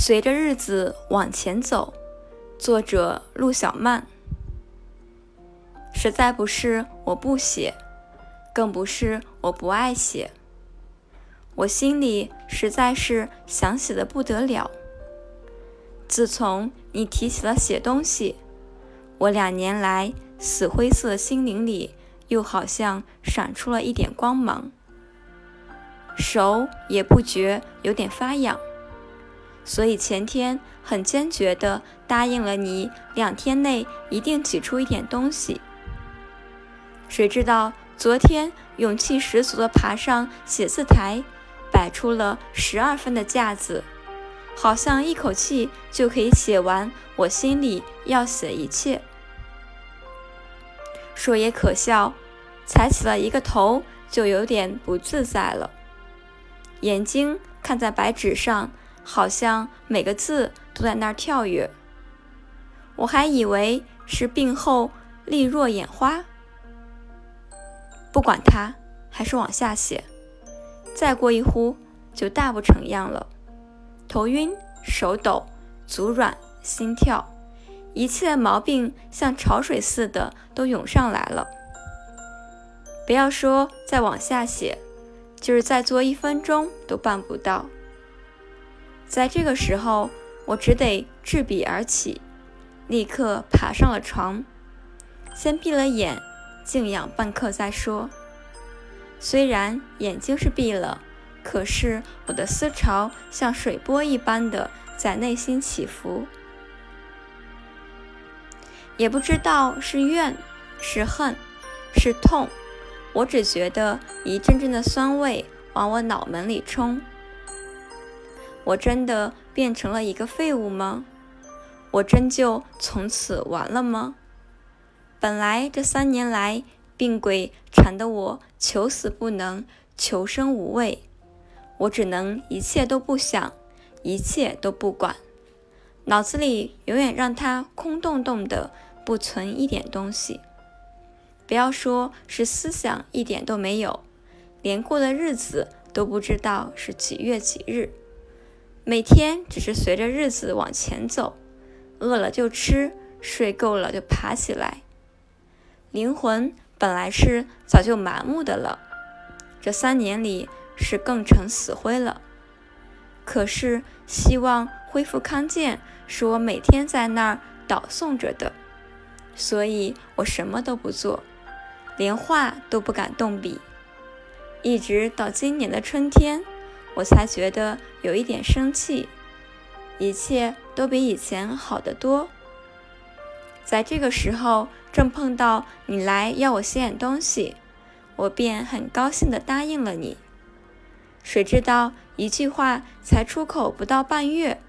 随着日子往前走，作者陆小曼。实在不是我不写，更不是我不爱写，我心里实在是想写的不得了。自从你提起了写东西，我两年来死灰色心灵里又好像闪出了一点光芒，手也不觉有点发痒。所以前天很坚决地答应了你，两天内一定挤出一点东西。谁知道昨天勇气十足地爬上写字台，摆出了十二分的架子，好像一口气就可以写完我心里要写一切。说也可笑，才起了一个头就有点不自在了，眼睛看在白纸上。好像每个字都在那儿跳跃，我还以为是病后力弱眼花。不管它，还是往下写。再过一呼，就大不成样了。头晕、手抖、足软、心跳，一切毛病像潮水似的都涌上来了。不要说再往下写，就是再做一分钟都办不到。在这个时候，我只得执笔而起，立刻爬上了床，先闭了眼，静养半刻再说。虽然眼睛是闭了，可是我的思潮像水波一般的在内心起伏，也不知道是怨是恨是痛，我只觉得一阵阵的酸味往我脑门里冲。我真的变成了一个废物吗？我真就从此完了吗？本来这三年来病鬼缠得我求死不能，求生无味，我只能一切都不想，一切都不管，脑子里永远让它空洞洞的，不存一点东西。不要说是思想一点都没有，连过的日子都不知道是几月几日。每天只是随着日子往前走，饿了就吃，睡够了就爬起来。灵魂本来是早就麻木的了，这三年里是更成死灰了。可是希望恢复康健，是我每天在那儿祷诵着的，所以我什么都不做，连画都不敢动笔，一直到今年的春天。我才觉得有一点生气，一切都比以前好得多。在这个时候，正碰到你来要我写点东西，我便很高兴地答应了你。谁知道一句话才出口不到半月，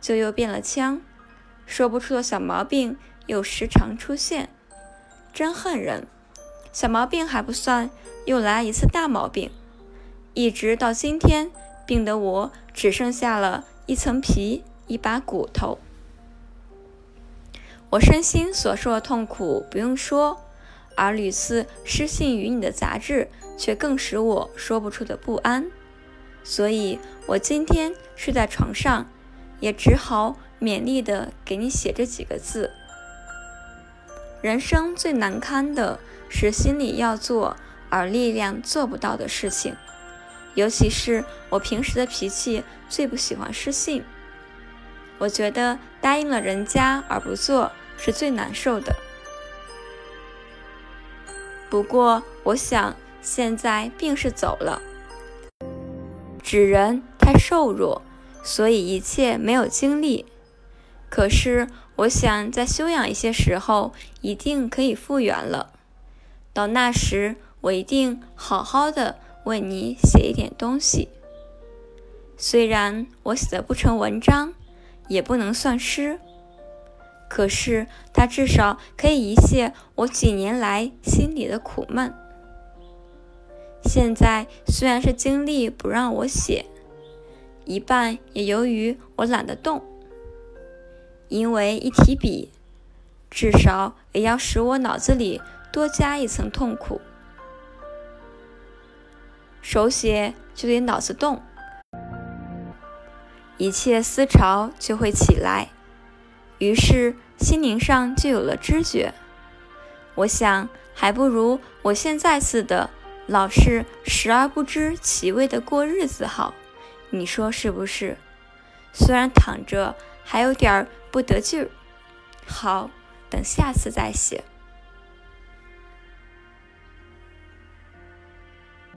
就又变了腔，说不出的小毛病又时常出现，真恨人！小毛病还不算，又来一次大毛病，一直到今天。病得我只剩下了一层皮，一把骨头。我身心所受的痛苦不用说，而屡次失信于你的杂志，却更使我说不出的不安。所以，我今天睡在床上，也只好勉力的给你写这几个字。人生最难堪的是心里要做，而力量做不到的事情。尤其是我平时的脾气最不喜欢失信，我觉得答应了人家而不做是最难受的。不过我想现在病是走了，纸人太瘦弱，所以一切没有精力。可是我想再休养一些时候，一定可以复原了。到那时，我一定好好的。为你写一点东西，虽然我写的不成文章，也不能算诗，可是它至少可以一泄我几年来心里的苦闷。现在虽然是精力不让我写，一半也由于我懒得动，因为一提笔，至少也要使我脑子里多加一层痛苦。手写就得脑子动，一切思潮就会起来，于是心灵上就有了知觉。我想，还不如我现在似的，老是时而不知其味的过日子好。你说是不是？虽然躺着还有点不得劲儿。好，等下次再写。